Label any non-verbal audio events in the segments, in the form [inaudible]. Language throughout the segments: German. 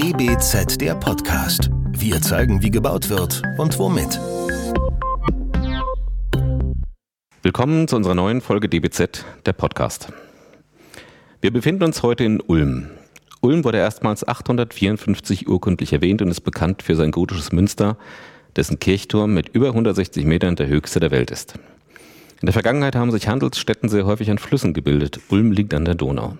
DBZ der Podcast. Wir zeigen, wie gebaut wird und womit. Willkommen zu unserer neuen Folge DBZ der Podcast. Wir befinden uns heute in Ulm. Ulm wurde erstmals 854 urkundlich erwähnt und ist bekannt für sein gotisches Münster, dessen Kirchturm mit über 160 Metern der höchste der Welt ist. In der Vergangenheit haben sich Handelsstätten sehr häufig an Flüssen gebildet. Ulm liegt an der Donau.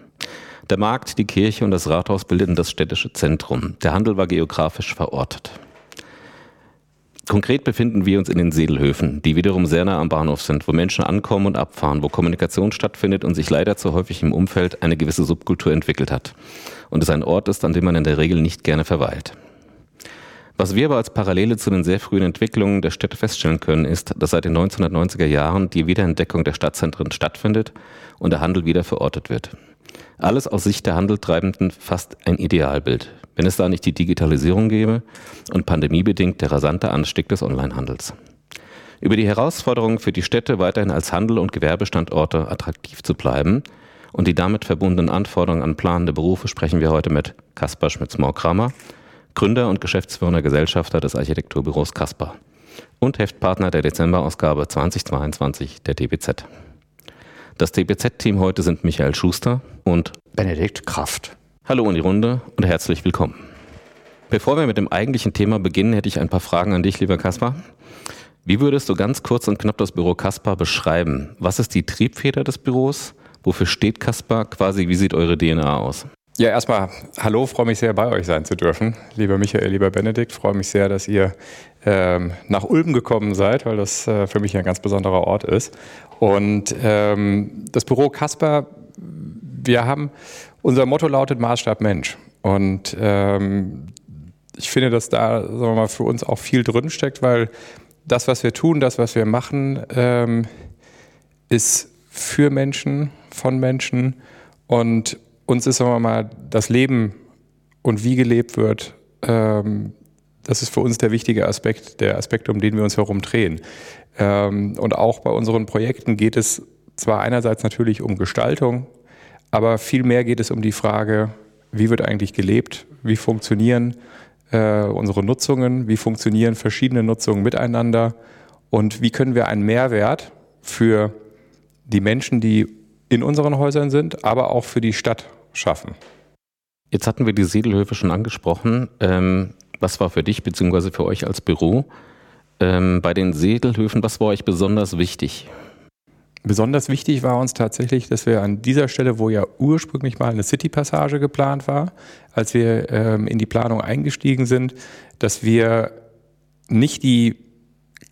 Der Markt, die Kirche und das Rathaus bildeten das städtische Zentrum. Der Handel war geografisch verortet. Konkret befinden wir uns in den Sedelhöfen, die wiederum sehr nah am Bahnhof sind, wo Menschen ankommen und abfahren, wo Kommunikation stattfindet und sich leider zu häufig im Umfeld eine gewisse Subkultur entwickelt hat. Und es ein Ort ist, an dem man in der Regel nicht gerne verweilt. Was wir aber als Parallele zu den sehr frühen Entwicklungen der Städte feststellen können, ist, dass seit den 1990er Jahren die Wiederentdeckung der Stadtzentren stattfindet und der Handel wieder verortet wird. Alles aus Sicht der Handeltreibenden fast ein Idealbild, wenn es da nicht die Digitalisierung gäbe und pandemiebedingt der rasante Anstieg des Onlinehandels. Über die Herausforderungen für die Städte weiterhin als Handel- und Gewerbestandorte attraktiv zu bleiben und die damit verbundenen Anforderungen an planende Berufe sprechen wir heute mit Kaspar Schmitz-Morkramer, Gründer und geschäftsführender Gesellschafter des Architekturbüros Caspar und Heftpartner der Dezemberausgabe 2022 der DBZ. Das DBZ-Team heute sind Michael Schuster und Benedikt Kraft. Hallo in die Runde und herzlich willkommen. Bevor wir mit dem eigentlichen Thema beginnen, hätte ich ein paar Fragen an dich, lieber Kaspar. Wie würdest du ganz kurz und knapp das Büro Caspar beschreiben? Was ist die Triebfeder des Büros? Wofür steht Caspar? Quasi, wie sieht eure DNA aus? Ja, erstmal hallo, freue mich sehr, bei euch sein zu dürfen. Lieber Michael, lieber Benedikt, freue mich sehr, dass ihr ähm, nach Ulm gekommen seid, weil das äh, für mich ein ganz besonderer Ort ist. Und ähm, das Büro Kasper, wir haben, unser Motto lautet Maßstab Mensch. Und ähm, ich finde, dass da sagen wir mal, für uns auch viel drinsteckt, weil das, was wir tun, das, was wir machen, ähm, ist für Menschen, von Menschen und uns ist, sagen wir mal, das Leben und wie gelebt wird, ähm, das ist für uns der wichtige Aspekt, der Aspekt, um den wir uns herum drehen. Ähm, und auch bei unseren Projekten geht es zwar einerseits natürlich um Gestaltung, aber vielmehr geht es um die Frage, wie wird eigentlich gelebt, wie funktionieren äh, unsere Nutzungen, wie funktionieren verschiedene Nutzungen miteinander und wie können wir einen Mehrwert für die Menschen, die in unseren Häusern sind, aber auch für die Stadt schaffen. Jetzt hatten wir die Sedelhöfe schon angesprochen. Ähm, was war für dich bzw. für euch als Büro ähm, bei den Sedelhöfen, was war euch besonders wichtig? Besonders wichtig war uns tatsächlich, dass wir an dieser Stelle, wo ja ursprünglich mal eine City-Passage geplant war, als wir ähm, in die Planung eingestiegen sind, dass wir nicht die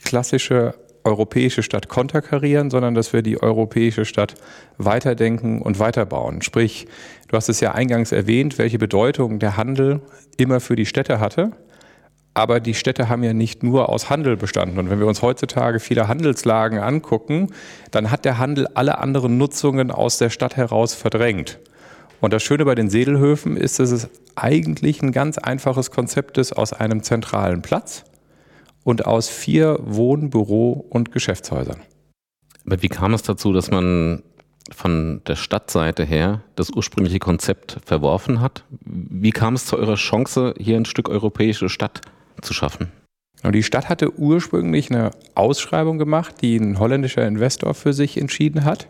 klassische europäische Stadt konterkarieren, sondern dass wir die europäische Stadt weiterdenken und weiterbauen. Sprich, du hast es ja eingangs erwähnt, welche Bedeutung der Handel immer für die Städte hatte. Aber die Städte haben ja nicht nur aus Handel bestanden. Und wenn wir uns heutzutage viele Handelslagen angucken, dann hat der Handel alle anderen Nutzungen aus der Stadt heraus verdrängt. Und das Schöne bei den Sedelhöfen ist, dass es eigentlich ein ganz einfaches Konzept ist aus einem zentralen Platz und aus vier Wohn-, Büro- und Geschäftshäusern. Aber wie kam es dazu, dass man von der Stadtseite her das ursprüngliche Konzept verworfen hat? Wie kam es zu eurer Chance, hier ein Stück europäische Stadt zu schaffen? Und die Stadt hatte ursprünglich eine Ausschreibung gemacht, die ein holländischer Investor für sich entschieden hat,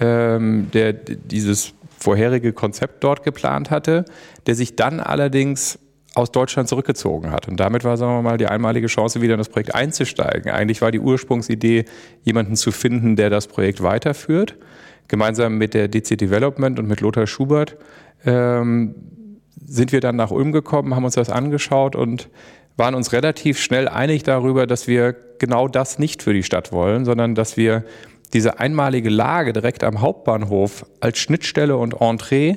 ähm, der dieses vorherige Konzept dort geplant hatte, der sich dann allerdings aus Deutschland zurückgezogen hat. Und damit war, sagen wir mal, die einmalige Chance, wieder in das Projekt einzusteigen. Eigentlich war die Ursprungsidee, jemanden zu finden, der das Projekt weiterführt. Gemeinsam mit der DC Development und mit Lothar Schubert ähm, sind wir dann nach Ulm gekommen, haben uns das angeschaut und waren uns relativ schnell einig darüber, dass wir genau das nicht für die Stadt wollen, sondern dass wir diese einmalige Lage direkt am Hauptbahnhof als Schnittstelle und Entree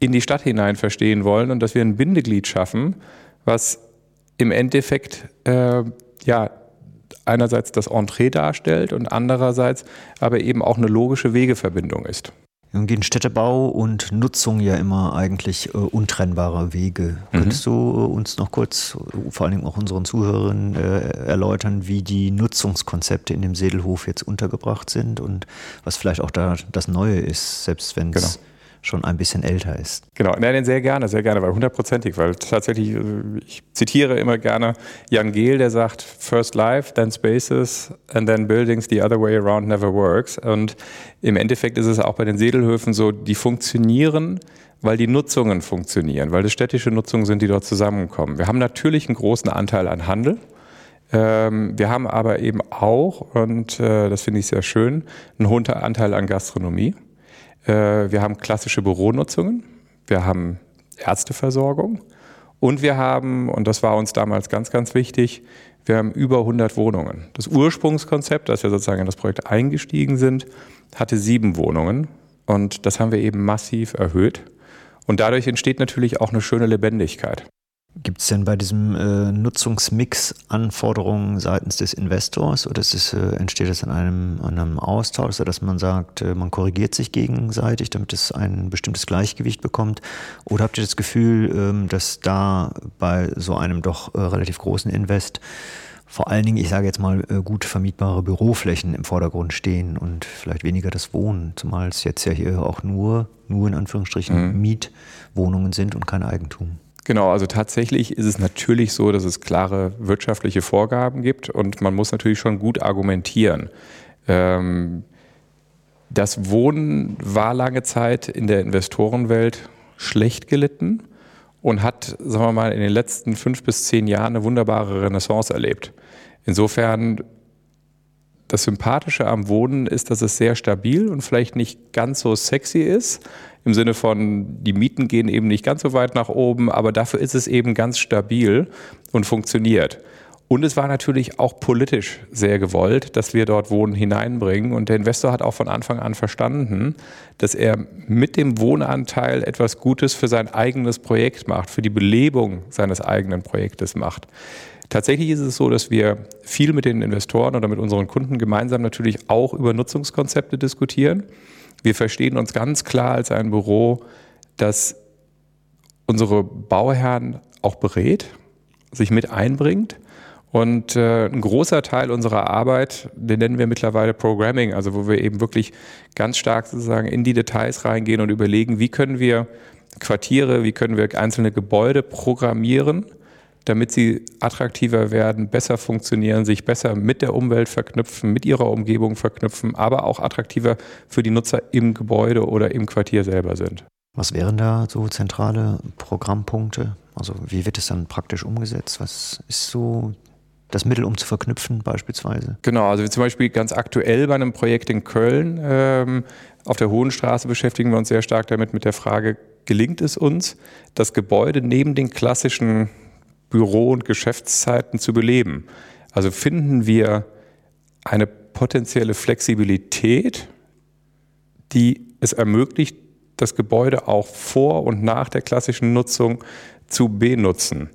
in die Stadt hinein verstehen wollen und dass wir ein Bindeglied schaffen, was im Endeffekt äh, ja einerseits das Entree darstellt und andererseits aber eben auch eine logische Wegeverbindung ist. Nun gehen Städtebau und Nutzung ja immer eigentlich äh, untrennbare Wege. Mhm. Könntest du äh, uns noch kurz, vor allem auch unseren Zuhörern, äh, erläutern, wie die Nutzungskonzepte in dem Sedelhof jetzt untergebracht sind und was vielleicht auch da das Neue ist, selbst wenn es genau schon ein bisschen älter ist. Genau, nein, sehr gerne, sehr gerne, weil hundertprozentig, weil tatsächlich, äh, ich zitiere immer gerne Jan Gehl, der sagt, first life, then spaces and then buildings, the other way around never works. Und im Endeffekt ist es auch bei den Sedelhöfen so, die funktionieren, weil die Nutzungen funktionieren, weil das städtische Nutzungen sind, die dort zusammenkommen. Wir haben natürlich einen großen Anteil an Handel. Ähm, wir haben aber eben auch, und äh, das finde ich sehr schön, einen hohen Anteil an Gastronomie. Äh, wir haben klassische Büronutzungen, wir haben Ärzteversorgung und wir haben, und das war uns damals ganz, ganz wichtig, wir haben über 100 Wohnungen. Das Ursprungskonzept, als wir sozusagen in das Projekt eingestiegen sind, hatte sieben Wohnungen und das haben wir eben massiv erhöht. Und dadurch entsteht natürlich auch eine schöne Lebendigkeit. Gibt es denn bei diesem äh, Nutzungsmix Anforderungen seitens des Investors oder es, äh, entsteht das in einem, einem Austausch, sodass man sagt, äh, man korrigiert sich gegenseitig, damit es ein bestimmtes Gleichgewicht bekommt? Oder habt ihr das Gefühl, ähm, dass da bei so einem doch äh, relativ großen Invest vor allen Dingen, ich sage jetzt mal, äh, gut vermietbare Büroflächen im Vordergrund stehen und vielleicht weniger das Wohnen, zumal es jetzt ja hier auch nur, nur in Anführungsstrichen mhm. Mietwohnungen sind und kein Eigentum? Genau, also tatsächlich ist es natürlich so, dass es klare wirtschaftliche Vorgaben gibt und man muss natürlich schon gut argumentieren. Ähm, das Wohnen war lange Zeit in der Investorenwelt schlecht gelitten und hat, sagen wir mal, in den letzten fünf bis zehn Jahren eine wunderbare Renaissance erlebt. Insofern, das Sympathische am Wohnen ist, dass es sehr stabil und vielleicht nicht ganz so sexy ist, im Sinne von, die Mieten gehen eben nicht ganz so weit nach oben, aber dafür ist es eben ganz stabil und funktioniert. Und es war natürlich auch politisch sehr gewollt, dass wir dort Wohnen hineinbringen. Und der Investor hat auch von Anfang an verstanden, dass er mit dem Wohnanteil etwas Gutes für sein eigenes Projekt macht, für die Belebung seines eigenen Projektes macht. Tatsächlich ist es so, dass wir viel mit den Investoren oder mit unseren Kunden gemeinsam natürlich auch über Nutzungskonzepte diskutieren. Wir verstehen uns ganz klar als ein Büro, das unsere Bauherren auch berät, sich mit einbringt. Und äh, ein großer Teil unserer Arbeit, den nennen wir mittlerweile Programming, also wo wir eben wirklich ganz stark sozusagen in die Details reingehen und überlegen, wie können wir Quartiere, wie können wir einzelne Gebäude programmieren, damit sie attraktiver werden, besser funktionieren, sich besser mit der Umwelt verknüpfen, mit ihrer Umgebung verknüpfen, aber auch attraktiver für die Nutzer im Gebäude oder im Quartier selber sind. Was wären da so zentrale Programmpunkte? Also wie wird es dann praktisch umgesetzt? Was ist so das Mittel, um zu verknüpfen beispielsweise? Genau, also zum Beispiel ganz aktuell bei einem Projekt in Köln ähm, auf der Hohen Straße beschäftigen wir uns sehr stark damit mit der Frage, gelingt es uns, das Gebäude neben den klassischen Büro- und Geschäftszeiten zu beleben. Also finden wir eine potenzielle Flexibilität, die es ermöglicht, das Gebäude auch vor und nach der klassischen Nutzung zu benutzen.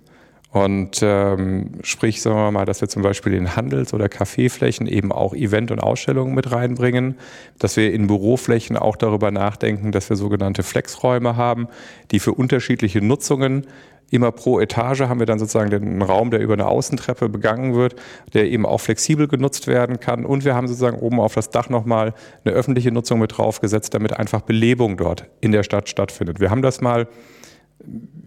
Und ähm, sprich, sagen wir mal, dass wir zum Beispiel in Handels- oder Kaffeeflächen eben auch Event- und Ausstellungen mit reinbringen, dass wir in Büroflächen auch darüber nachdenken, dass wir sogenannte Flexräume haben, die für unterschiedliche Nutzungen immer pro Etage haben wir dann sozusagen den Raum, der über eine Außentreppe begangen wird, der eben auch flexibel genutzt werden kann. Und wir haben sozusagen oben auf das Dach nochmal eine öffentliche Nutzung mit draufgesetzt, damit einfach Belebung dort in der Stadt stattfindet. Wir haben das mal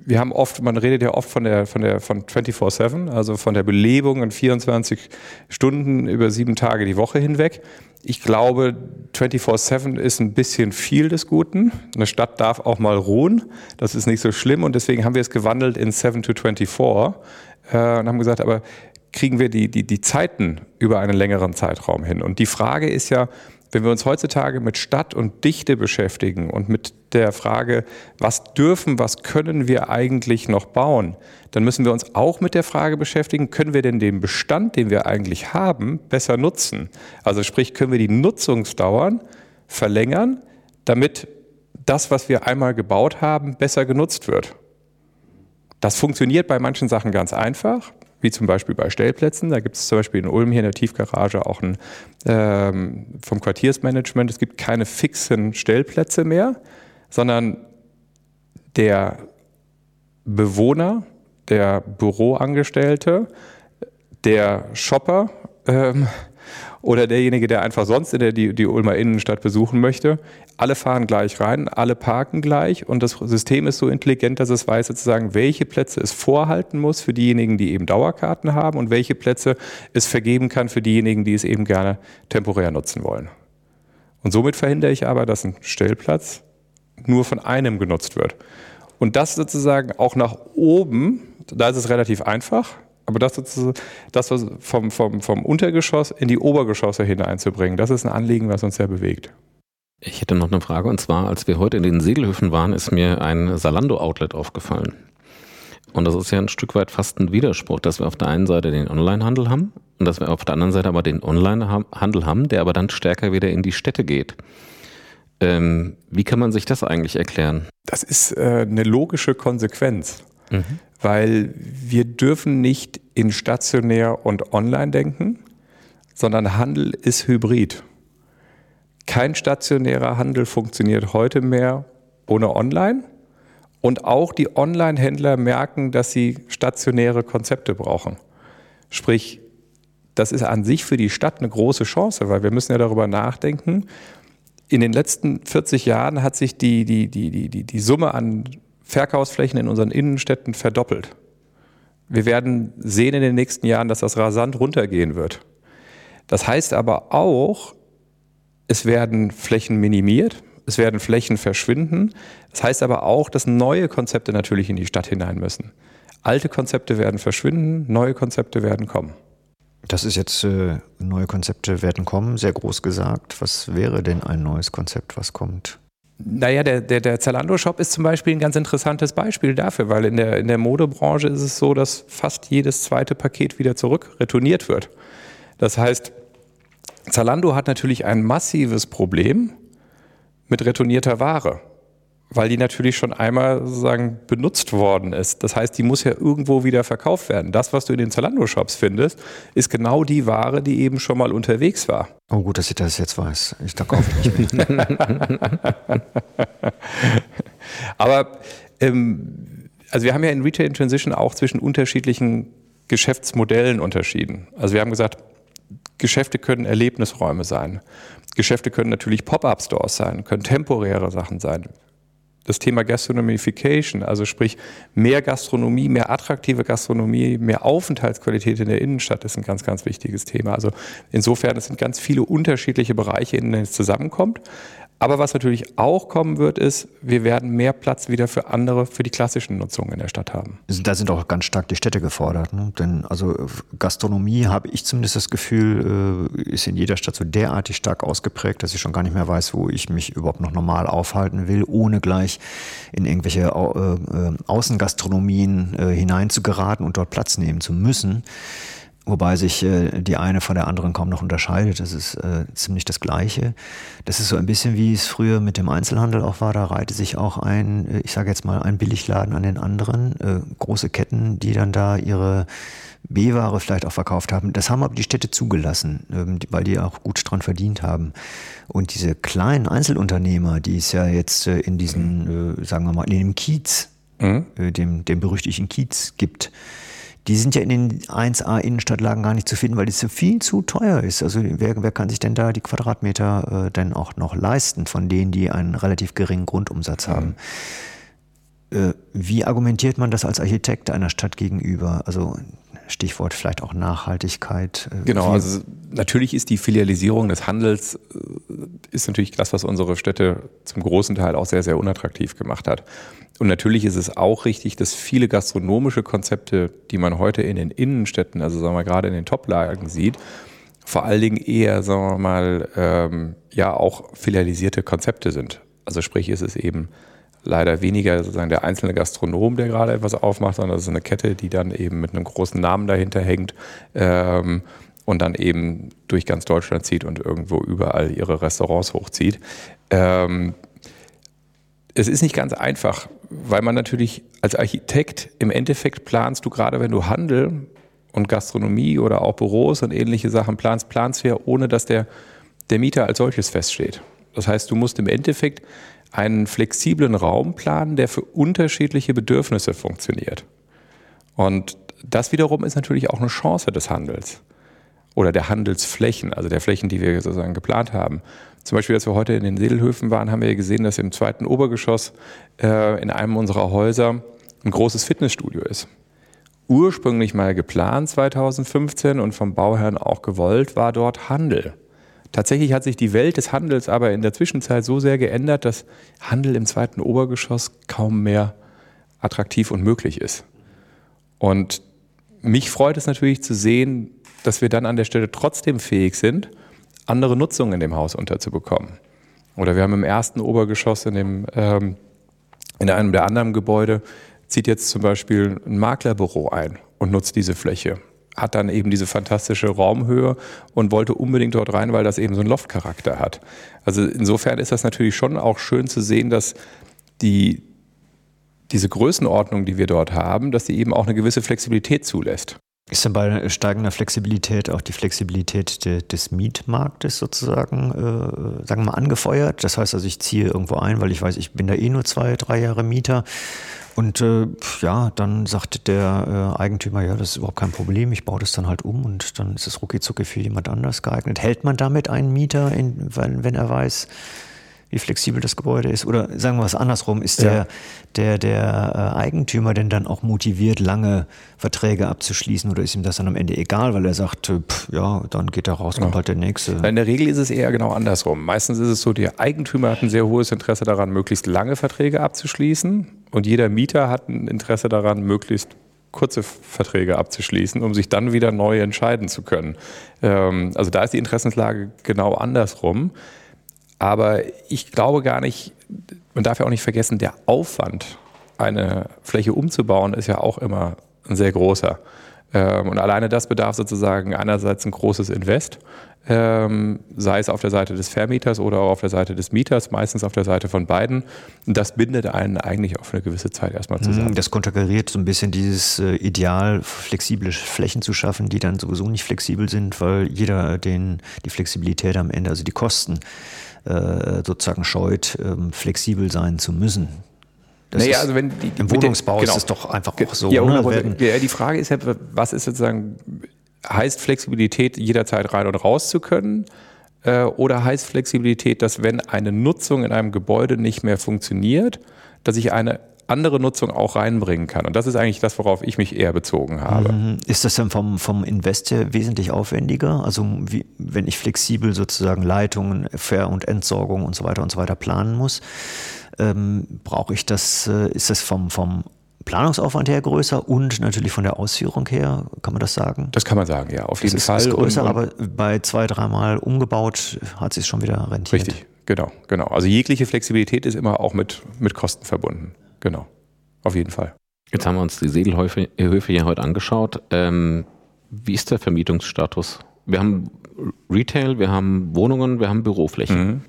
wir haben oft, man redet ja oft von der, von der, von 24-7, also von der Belebung in 24 Stunden über sieben Tage die Woche hinweg. Ich glaube, 24-7 ist ein bisschen viel des Guten. Eine Stadt darf auch mal ruhen. Das ist nicht so schlimm. Und deswegen haben wir es gewandelt in 7 to 24 äh, und haben gesagt, aber kriegen wir die, die, die Zeiten über einen längeren Zeitraum hin? Und die Frage ist ja, wenn wir uns heutzutage mit Stadt und Dichte beschäftigen und mit der Frage, was dürfen, was können wir eigentlich noch bauen, dann müssen wir uns auch mit der Frage beschäftigen, können wir denn den Bestand, den wir eigentlich haben, besser nutzen? Also sprich, können wir die Nutzungsdauern verlängern, damit das, was wir einmal gebaut haben, besser genutzt wird. Das funktioniert bei manchen Sachen ganz einfach wie zum Beispiel bei Stellplätzen. Da gibt es zum Beispiel in Ulm hier in der Tiefgarage auch ein ähm, vom Quartiersmanagement. Es gibt keine fixen Stellplätze mehr, sondern der Bewohner, der Büroangestellte, der Shopper ähm, oder derjenige, der einfach sonst in der, die, die Ulmer Innenstadt besuchen möchte. Alle fahren gleich rein, alle parken gleich und das System ist so intelligent, dass es weiß sozusagen, welche Plätze es vorhalten muss für diejenigen, die eben Dauerkarten haben und welche Plätze es vergeben kann für diejenigen, die es eben gerne temporär nutzen wollen. Und somit verhindere ich aber, dass ein Stellplatz nur von einem genutzt wird. Und das sozusagen auch nach oben, da ist es relativ einfach, aber das, das vom, vom, vom Untergeschoss in die Obergeschosse hineinzubringen, das ist ein Anliegen, was uns sehr bewegt. Ich hätte noch eine Frage und zwar, als wir heute in den Segelhöfen waren, ist mir ein Salando-Outlet aufgefallen. Und das ist ja ein Stück weit fast ein Widerspruch, dass wir auf der einen Seite den Online-Handel haben und dass wir auf der anderen Seite aber den Online-Handel haben, der aber dann stärker wieder in die Städte geht. Ähm, wie kann man sich das eigentlich erklären? Das ist äh, eine logische Konsequenz, mhm. Weil wir dürfen nicht in stationär und online denken, sondern Handel ist hybrid. Kein stationärer Handel funktioniert heute mehr ohne Online. Und auch die Online-Händler merken, dass sie stationäre Konzepte brauchen. Sprich, das ist an sich für die Stadt eine große Chance, weil wir müssen ja darüber nachdenken, in den letzten 40 Jahren hat sich die, die, die, die, die, Summe an Verkaufsflächen in unseren Innenstädten verdoppelt. Wir werden sehen in den nächsten Jahren, dass das rasant runtergehen wird. Das heißt aber auch, es werden Flächen minimiert, es werden Flächen verschwinden. Das heißt aber auch, dass neue Konzepte natürlich in die Stadt hinein müssen. Alte Konzepte werden verschwinden, neue Konzepte werden kommen. Das ist jetzt äh, neue Konzepte werden kommen, sehr groß gesagt. Was wäre denn ein neues Konzept, was kommt? Naja, der, der, der Zalando-Shop ist zum Beispiel ein ganz interessantes Beispiel dafür, weil in der, in der Modebranche ist es so, dass fast jedes zweite Paket wieder zurück retourniert wird. Das heißt, Zalando hat natürlich ein massives Problem mit retournierter Ware weil die natürlich schon einmal sozusagen benutzt worden ist. Das heißt, die muss ja irgendwo wieder verkauft werden. Das, was du in den Zalando-Shops findest, ist genau die Ware, die eben schon mal unterwegs war. Oh gut, dass ich das jetzt weiß. Ich da kaufe nicht mehr. [laughs] Aber ähm, also wir haben ja in Retail in Transition auch zwischen unterschiedlichen Geschäftsmodellen unterschieden. Also wir haben gesagt, Geschäfte können Erlebnisräume sein. Geschäfte können natürlich Pop-up-Stores sein, können temporäre Sachen sein das Thema Gastronomification, also sprich mehr Gastronomie, mehr attraktive Gastronomie, mehr Aufenthaltsqualität in der Innenstadt ist ein ganz, ganz wichtiges Thema. Also insofern, es sind ganz viele unterschiedliche Bereiche, in denen es zusammenkommt. Aber was natürlich auch kommen wird, ist, wir werden mehr Platz wieder für andere, für die klassischen Nutzungen in der Stadt haben. Da sind auch ganz stark die Städte gefordert. Ne? Denn also Gastronomie, habe ich zumindest das Gefühl, äh, ist in jeder Stadt so derartig stark ausgeprägt, dass ich schon gar nicht mehr weiß, wo ich mich überhaupt noch normal aufhalten will, ohne gleich in irgendwelche äh, äh, Außengastronomien hineinzugeraten und dort Platz nehmen zu müssen. Wobei sich äh, die eine von der anderen kaum noch unterscheidet. Das ist äh, ziemlich das Gleiche. Das ist so ein bisschen wie es früher mit dem Einzelhandel auch war. Da reihte sich auch ein, äh, ich sage jetzt mal, ein Billigladen an den anderen. Äh, große Ketten, die dann da ihre B-Ware vielleicht auch verkauft haben. Das haben aber die Städte zugelassen, ähm, weil die auch gut dran verdient haben. Und diese kleinen Einzelunternehmer, die es ja jetzt äh, in diesen, äh, sagen wir mal, in dem Kiez, mhm. dem, dem berüchtigten Kiez gibt, die sind ja in den 1A Innenstadtlagen gar nicht zu finden, weil das so viel zu teuer ist. Also wer, wer kann sich denn da die Quadratmeter äh, denn auch noch leisten von denen, die einen relativ geringen Grundumsatz haben? Äh, wie argumentiert man das als Architekt einer Stadt gegenüber? Also Stichwort vielleicht auch Nachhaltigkeit. Äh, genau, also natürlich ist die Filialisierung des Handels äh, ist natürlich das, was unsere Städte zum großen Teil auch sehr, sehr unattraktiv gemacht hat. Und natürlich ist es auch richtig, dass viele gastronomische Konzepte, die man heute in den Innenstädten, also sagen wir gerade in den Toplagen sieht, vor allen Dingen eher, sagen wir mal, ähm, ja auch filialisierte Konzepte sind. Also sprich, ist es eben leider weniger sozusagen der einzelne Gastronom, der gerade etwas aufmacht, sondern es ist eine Kette, die dann eben mit einem großen Namen dahinter hängt ähm, und dann eben durch ganz Deutschland zieht und irgendwo überall ihre Restaurants hochzieht. Ähm, es ist nicht ganz einfach, weil man natürlich als Architekt im Endeffekt planst du gerade, wenn du Handel und Gastronomie oder auch Büros und ähnliche Sachen planst, planst du ja ohne, dass der, der Mieter als solches feststeht. Das heißt, du musst im Endeffekt einen flexiblen Raum planen, der für unterschiedliche Bedürfnisse funktioniert. Und das wiederum ist natürlich auch eine Chance des Handels. Oder der Handelsflächen, also der Flächen, die wir sozusagen geplant haben. Zum Beispiel, als wir heute in den Sedelhöfen waren, haben wir gesehen, dass im zweiten Obergeschoss äh, in einem unserer Häuser ein großes Fitnessstudio ist. Ursprünglich mal geplant 2015 und vom Bauherrn auch gewollt, war dort Handel. Tatsächlich hat sich die Welt des Handels aber in der Zwischenzeit so sehr geändert, dass Handel im zweiten Obergeschoss kaum mehr attraktiv und möglich ist. Und mich freut es natürlich zu sehen, dass wir dann an der Stelle trotzdem fähig sind, andere Nutzungen in dem Haus unterzubekommen. Oder wir haben im ersten Obergeschoss in, dem, ähm, in einem der anderen Gebäude, zieht jetzt zum Beispiel ein Maklerbüro ein und nutzt diese Fläche. Hat dann eben diese fantastische Raumhöhe und wollte unbedingt dort rein, weil das eben so einen Loftcharakter hat. Also insofern ist das natürlich schon auch schön zu sehen, dass die, diese Größenordnung, die wir dort haben, dass die eben auch eine gewisse Flexibilität zulässt. Ist denn bei steigender Flexibilität auch die Flexibilität de, des Mietmarktes sozusagen, äh, sagen wir mal, angefeuert? Das heißt also, ich ziehe irgendwo ein, weil ich weiß, ich bin da eh nur zwei, drei Jahre Mieter. Und äh, ja, dann sagt der äh, Eigentümer, ja, das ist überhaupt kein Problem, ich baue das dann halt um und dann ist es rucki für jemand anders geeignet. Hält man damit einen Mieter, in, wenn, wenn er weiß, wie flexibel das Gebäude ist? Oder sagen wir es andersrum, ist der, ja. der, der äh, Eigentümer denn dann auch motiviert, lange Verträge abzuschließen oder ist ihm das dann am Ende egal, weil er sagt, äh, pff, ja, dann geht er raus, kommt ja. halt der nächste? In der Regel ist es eher genau andersrum. Meistens ist es so, der Eigentümer hat ein sehr hohes Interesse daran, möglichst lange Verträge abzuschließen und jeder Mieter hat ein Interesse daran, möglichst kurze Verträge abzuschließen, um sich dann wieder neu entscheiden zu können. Ähm, also da ist die Interessenslage genau andersrum. Aber ich glaube gar nicht, man darf ja auch nicht vergessen, der Aufwand, eine Fläche umzubauen, ist ja auch immer ein sehr großer. Ähm, und alleine das bedarf sozusagen einerseits ein großes Invest, ähm, sei es auf der Seite des Vermieters oder auch auf der Seite des Mieters, meistens auf der Seite von beiden. Und das bindet einen eigentlich auf eine gewisse Zeit erstmal mhm, zusammen. Das konterkariert so ein bisschen dieses äh, Ideal, flexible Flächen zu schaffen, die dann sowieso nicht flexibel sind, weil jeder den, die Flexibilität am Ende, also die Kosten, äh, sozusagen scheut, ähm, flexibel sein zu müssen. Das naja, also wenn die, Im Wohnungsbau genau. ist es doch einfach auch so. Ja, ne? ja, die Frage ist ja, was ist sozusagen, heißt Flexibilität jederzeit rein und raus zu können? Äh, oder heißt Flexibilität, dass wenn eine Nutzung in einem Gebäude nicht mehr funktioniert, dass ich eine andere Nutzung auch reinbringen kann. Und das ist eigentlich das, worauf ich mich eher bezogen habe. Mhm. Ist das dann vom, vom Investor wesentlich aufwendiger? Also wie, wenn ich flexibel sozusagen Leitungen, Ver- und Entsorgung und so weiter und so weiter planen muss, ähm, brauche ich das, äh, ist das vom, vom Planungsaufwand her größer und natürlich von der Ausführung her, kann man das sagen? Das kann man sagen, ja, auf jeden ist, Fall. Ist größer, und, aber bei zwei, dreimal umgebaut hat sich schon wieder rentiert. Richtig, genau, genau. Also jegliche Flexibilität ist immer auch mit, mit Kosten verbunden. Genau, auf jeden Fall. Jetzt haben wir uns die Segelhöfe hier heute angeschaut. Ähm, wie ist der Vermietungsstatus? Wir haben Retail, wir haben Wohnungen, wir haben Büroflächen. Mhm.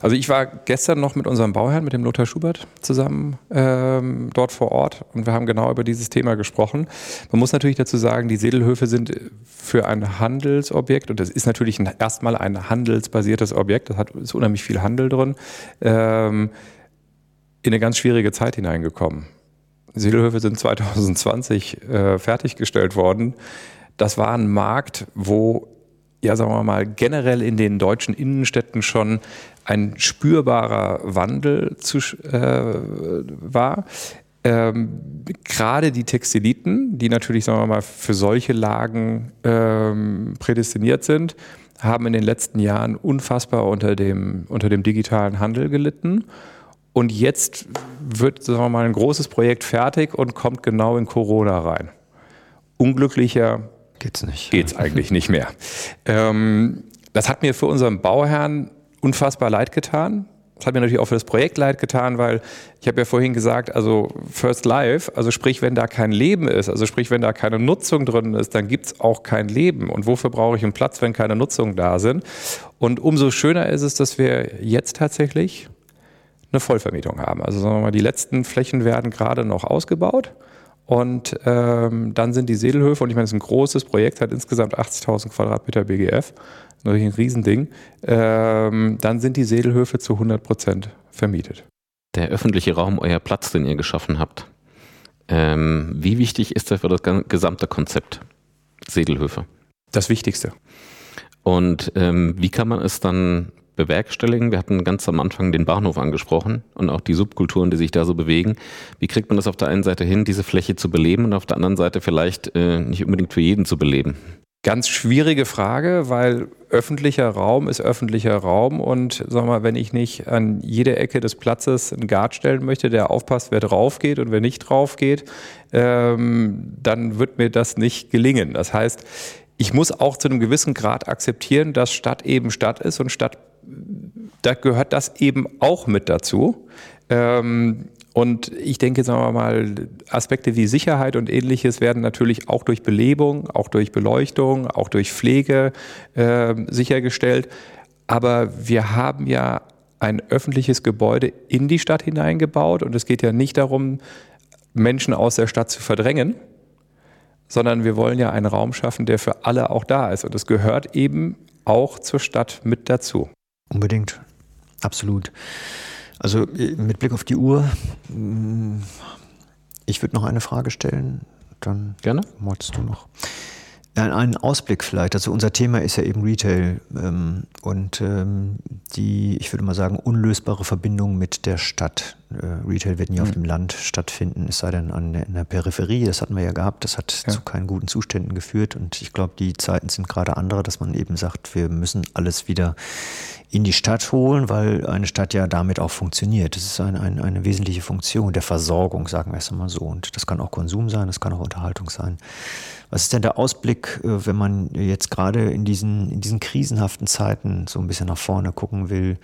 Also ich war gestern noch mit unserem Bauherrn, mit dem Lothar Schubert, zusammen ähm, dort vor Ort und wir haben genau über dieses Thema gesprochen. Man muss natürlich dazu sagen, die Sedelhöfe sind für ein Handelsobjekt und das ist natürlich ein, erstmal ein handelsbasiertes Objekt, da ist unheimlich viel Handel drin. Ähm, in eine ganz schwierige Zeit hineingekommen. Sedelhöfe sind [laughs] 2020 äh, fertiggestellt worden. Das war ein Markt, wo, ja, sagen wir mal, generell in den deutschen Innenstädten schon ein spürbarer Wandel zu, äh, war. Ähm, Gerade die Textiliten, die natürlich, sagen wir mal, für solche Lagen ähm, prädestiniert sind, haben in den letzten Jahren unfassbar unter dem, unter dem digitalen Handel gelitten und jetzt wird, sagen wir mal, ein großes Projekt fertig und kommt genau in Corona rein. Unglücklicher geht's nicht. Geht's eigentlich nicht mehr. Ähm, das hat mir für unseren Bauherrn unfassbar leid getan. Das hat mir natürlich auch für das Projekt leid getan, weil ich habe ja vorhin gesagt, also First Life, also sprich, wenn da kein Leben ist, also sprich, wenn da keine Nutzung drin ist, dann gibt's auch kein Leben. Und wofür brauche ich einen Platz, wenn keine Nutzung da sind? Und umso schöner ist es, dass wir jetzt tatsächlich eine Vollvermietung haben. Also sagen wir mal, die letzten Flächen werden gerade noch ausgebaut. Und ähm, dann sind die Sedelhöfe, und ich meine, es ist ein großes Projekt, hat insgesamt 80.000 Quadratmeter BGF, natürlich ein Riesending. Ähm, dann sind die Sedelhöfe zu 100 Prozent vermietet. Der öffentliche Raum, euer Platz, den ihr geschaffen habt, ähm, wie wichtig ist der für das gesamte Konzept Sedelhöfe? Das Wichtigste. Und ähm, wie kann man es dann bewerkstelligen? Wir hatten ganz am Anfang den Bahnhof angesprochen und auch die Subkulturen, die sich da so bewegen. Wie kriegt man das auf der einen Seite hin, diese Fläche zu beleben und auf der anderen Seite vielleicht äh, nicht unbedingt für jeden zu beleben? Ganz schwierige Frage, weil öffentlicher Raum ist öffentlicher Raum und sag mal, wenn ich nicht an jede Ecke des Platzes einen Guard stellen möchte, der aufpasst, wer drauf geht und wer nicht drauf geht, ähm, dann wird mir das nicht gelingen. Das heißt, ich muss auch zu einem gewissen Grad akzeptieren, dass Stadt eben Stadt ist und Stadt, da gehört das eben auch mit dazu. Ähm, und ich denke, sagen wir mal, Aspekte wie Sicherheit und ähnliches werden natürlich auch durch Belebung, auch durch Beleuchtung, auch durch Pflege äh, sichergestellt. Aber wir haben ja ein öffentliches Gebäude in die Stadt hineingebaut und es geht ja nicht darum, Menschen aus der Stadt zu verdrängen, sondern wir wollen ja einen Raum schaffen, der für alle auch da ist. Und es gehört eben auch zur Stadt mit dazu. Unbedingt, absolut. Also äh, mit Blick auf die Uhr, mm, ich würde noch eine Frage stellen, dann Gerne. wolltest du noch. Einen Ausblick vielleicht. Also unser Thema ist ja eben Retail ähm, und ähm, die, ich würde mal sagen, unlösbare Verbindung mit der Stadt. Äh, Retail wird nie mhm. auf dem Land stattfinden, es sei denn an in der Peripherie. Das hatten wir ja gehabt. Das hat ja. zu keinen guten Zuständen geführt. Und ich glaube, die Zeiten sind gerade andere, dass man eben sagt, wir müssen alles wieder in die Stadt holen, weil eine Stadt ja damit auch funktioniert. Das ist ein, ein, eine wesentliche Funktion der Versorgung, sagen wir es mal so. Und das kann auch Konsum sein, das kann auch Unterhaltung sein. Was ist denn der Ausblick, äh, wenn man jetzt gerade in diesen, in diesen krisenhaften Zeiten so ein bisschen nach vorne gucken will?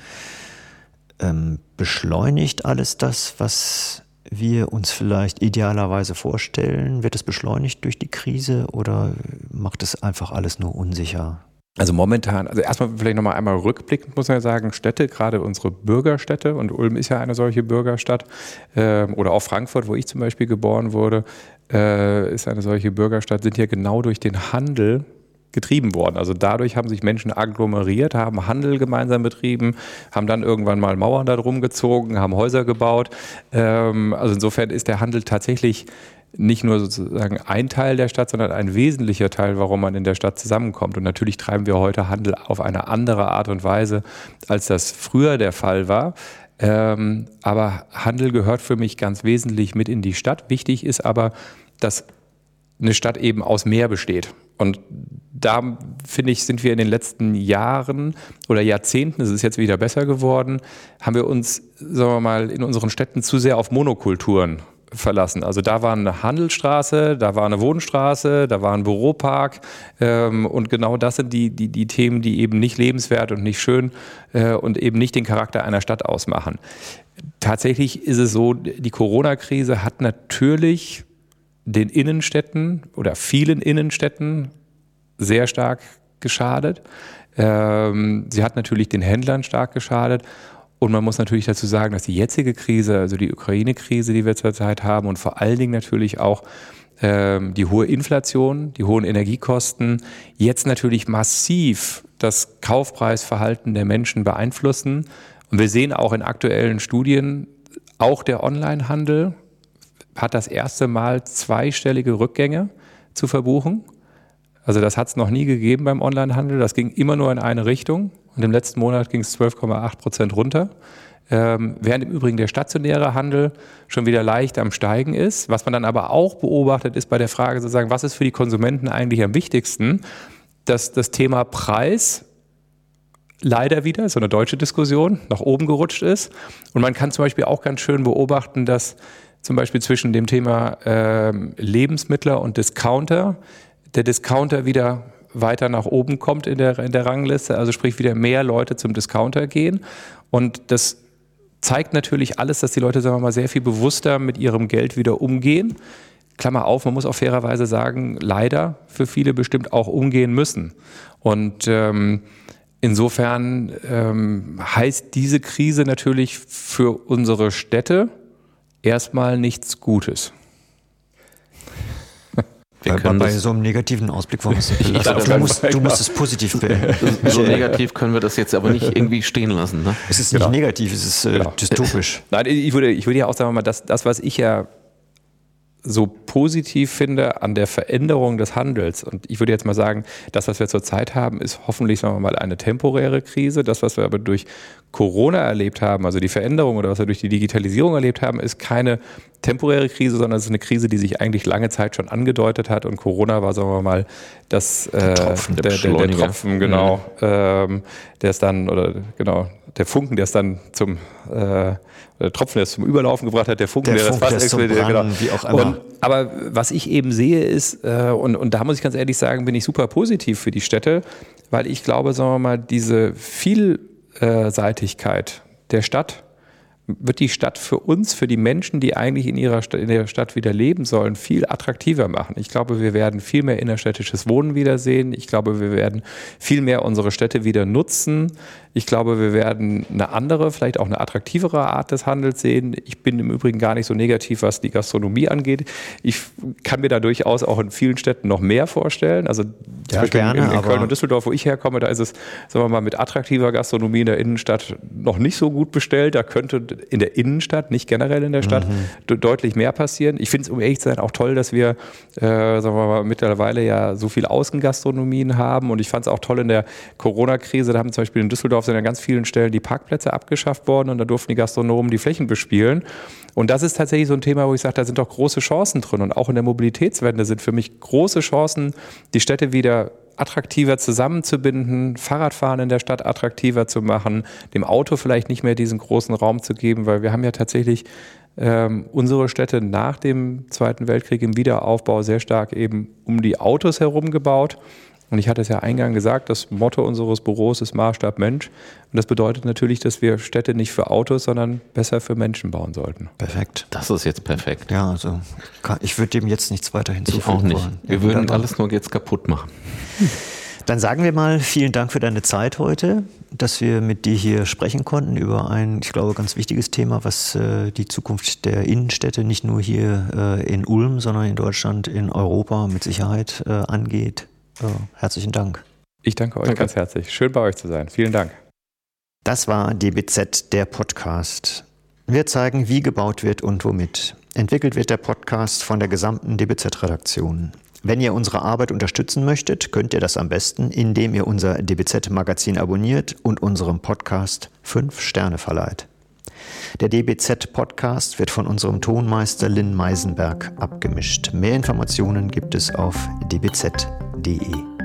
Ähm, beschleunigt alles das, was wir uns vielleicht idealerweise vorstellen? Wird es beschleunigt durch die Krise oder macht es einfach alles nur unsicher? Also momentan, also erstmal vielleicht nochmal einmal rückblickend muss man ja sagen, Städte, gerade unsere Bürgerstädte, und Ulm ist ja eine solche Bürgerstadt, äh, oder auch Frankfurt, wo ich zum Beispiel geboren wurde, äh, ist eine solche Bürgerstadt, sind ja genau durch den Handel getrieben worden. Also dadurch haben sich Menschen agglomeriert, haben Handel gemeinsam betrieben, haben dann irgendwann mal Mauern da drum gezogen, haben Häuser gebaut. Ähm, also insofern ist der Handel tatsächlich nicht nur sozusagen ein Teil der Stadt, sondern ein wesentlicher Teil, warum man in der Stadt zusammenkommt. Und natürlich treiben wir heute Handel auf eine andere Art und Weise, als das früher der Fall war. Ähm, aber Handel gehört für mich ganz wesentlich mit in die Stadt. Wichtig ist aber, dass eine Stadt eben aus mehr besteht. Und da finde ich, sind wir in den letzten Jahren oder Jahrzehnten, es ist jetzt wieder besser geworden, haben wir uns, sagen wir mal, in unseren Städten zu sehr auf Monokulturen verlassen. Also da war eine Handelsstraße, da war eine Wohnstraße, da war ein Büropark ähm, und genau das sind die, die, die Themen, die eben nicht lebenswert und nicht schön äh, und eben nicht den Charakter einer Stadt ausmachen. Tatsächlich ist es so, die Corona-Krise hat natürlich den Innenstädten oder vielen Innenstädten sehr stark geschadet. Ähm, sie hat natürlich den Händlern stark geschadet und man muss natürlich dazu sagen, dass die jetzige Krise, also die Ukraine-Krise, die wir zurzeit haben und vor allen Dingen natürlich auch ähm, die hohe Inflation, die hohen Energiekosten jetzt natürlich massiv das Kaufpreisverhalten der Menschen beeinflussen. Und wir sehen auch in aktuellen Studien, auch der Onlinehandel hat das erste Mal zweistellige Rückgänge zu verbuchen. Also das hat es noch nie gegeben beim Onlinehandel. Das ging immer nur in eine Richtung. Und im letzten Monat ging es 12,8 Prozent runter. Ähm, während im Übrigen der stationäre Handel schon wieder leicht am Steigen ist. Was man dann aber auch beobachtet, ist bei der Frage sozusagen, was ist für die Konsumenten eigentlich am wichtigsten, dass das Thema Preis leider wieder, so eine deutsche Diskussion, nach oben gerutscht ist. Und man kann zum Beispiel auch ganz schön beobachten, dass zum Beispiel zwischen dem Thema äh, Lebensmittler und Discounter der Discounter wieder weiter nach oben kommt in der, in der Rangliste, also sprich wieder mehr Leute zum Discounter gehen. Und das zeigt natürlich alles, dass die Leute, sagen wir mal, sehr viel bewusster mit ihrem Geld wieder umgehen. Klammer auf, man muss auch fairerweise sagen, leider für viele bestimmt auch umgehen müssen. Und ähm, insofern ähm, heißt diese Krise natürlich für unsere Städte erstmal nichts Gutes. Wir bei, bei so einem negativen Ausblick wollen wir es du, musst, du musst es positiv [laughs] beenden. So negativ können wir das jetzt aber nicht irgendwie stehen lassen. Ne? Es ist nicht genau. negativ, es ist äh, genau. dystopisch. [laughs] Nein, ich würde, ich würde ja auch sagen, das, das, was ich ja so positiv finde an der Veränderung des Handels. Und ich würde jetzt mal sagen, das, was wir zurzeit haben, ist hoffentlich, sagen wir mal, eine temporäre Krise. Das, was wir aber durch Corona erlebt haben, also die Veränderung oder was wir durch die Digitalisierung erlebt haben, ist keine temporäre Krise, sondern es ist eine Krise, die sich eigentlich lange Zeit schon angedeutet hat. Und Corona war, sagen wir mal, das, äh, der, Tropfen, der, der, der Tropfen, genau, mhm. ähm, der ist dann, oder genau, der Funken, der es dann zum äh, der Tropfen, der es zum Überlaufen gebracht hat, der Funken, der, der das Fass explodiert. Genau. Wie auch immer. Und, aber was ich eben sehe ist, äh, und, und da muss ich ganz ehrlich sagen, bin ich super positiv für die Städte, weil ich glaube, sagen wir mal, diese Vielseitigkeit der Stadt wird die Stadt für uns, für die Menschen, die eigentlich in ihrer Stadt, in der Stadt wieder leben sollen, viel attraktiver machen. Ich glaube, wir werden viel mehr innerstädtisches Wohnen wiedersehen. Ich glaube, wir werden viel mehr unsere Städte wieder nutzen. Ich glaube, wir werden eine andere, vielleicht auch eine attraktivere Art des Handels sehen. Ich bin im Übrigen gar nicht so negativ, was die Gastronomie angeht. Ich kann mir da durchaus auch in vielen Städten noch mehr vorstellen. Also ja, gerne, in, in Köln und Düsseldorf, wo ich herkomme, da ist es, sagen wir mal, mit attraktiver Gastronomie in der Innenstadt noch nicht so gut bestellt. Da könnte in der Innenstadt, nicht generell in der Stadt, mhm. deutlich mehr passieren. Ich finde es, um ehrlich zu sein, auch toll, dass wir, äh, sagen wir mal, mittlerweile ja so viel Außengastronomien haben. Und ich fand es auch toll in der Corona-Krise, da haben zum Beispiel in Düsseldorf sind an ganz vielen Stellen die Parkplätze abgeschafft worden und da durften die Gastronomen die Flächen bespielen. Und das ist tatsächlich so ein Thema, wo ich sage, da sind doch große Chancen drin. Und auch in der Mobilitätswende sind für mich große Chancen, die Städte wieder attraktiver zusammenzubinden, Fahrradfahren in der Stadt attraktiver zu machen, dem Auto vielleicht nicht mehr diesen großen Raum zu geben, weil wir haben ja tatsächlich ähm, unsere Städte nach dem Zweiten Weltkrieg im Wiederaufbau sehr stark eben um die Autos herum gebaut. Und ich hatte es ja eingangs gesagt, das Motto unseres Büros ist Maßstab Mensch. Und das bedeutet natürlich, dass wir Städte nicht für Autos, sondern besser für Menschen bauen sollten. Perfekt. Das ist jetzt perfekt. Ja, also ich würde dem jetzt nichts weiter hinzufügen ich auch nicht. Wollen. Wir ja, würden alles nur jetzt kaputt machen. [laughs] Dann sagen wir mal vielen Dank für deine Zeit heute, dass wir mit dir hier sprechen konnten über ein, ich glaube, ganz wichtiges Thema, was äh, die Zukunft der Innenstädte nicht nur hier äh, in Ulm, sondern in Deutschland, in Europa mit Sicherheit äh, angeht. Ja, herzlichen Dank. Ich danke euch danke. ganz herzlich. Schön bei euch zu sein. Vielen Dank. Das war DBZ, der Podcast. Wir zeigen, wie gebaut wird und womit. Entwickelt wird der Podcast von der gesamten DBZ-Redaktion. Wenn ihr unsere Arbeit unterstützen möchtet, könnt ihr das am besten, indem ihr unser DBZ-Magazin abonniert und unserem Podcast fünf Sterne verleiht. Der DBZ-Podcast wird von unserem Tonmeister Lynn Meisenberg abgemischt. Mehr Informationen gibt es auf dbz.de. D-E.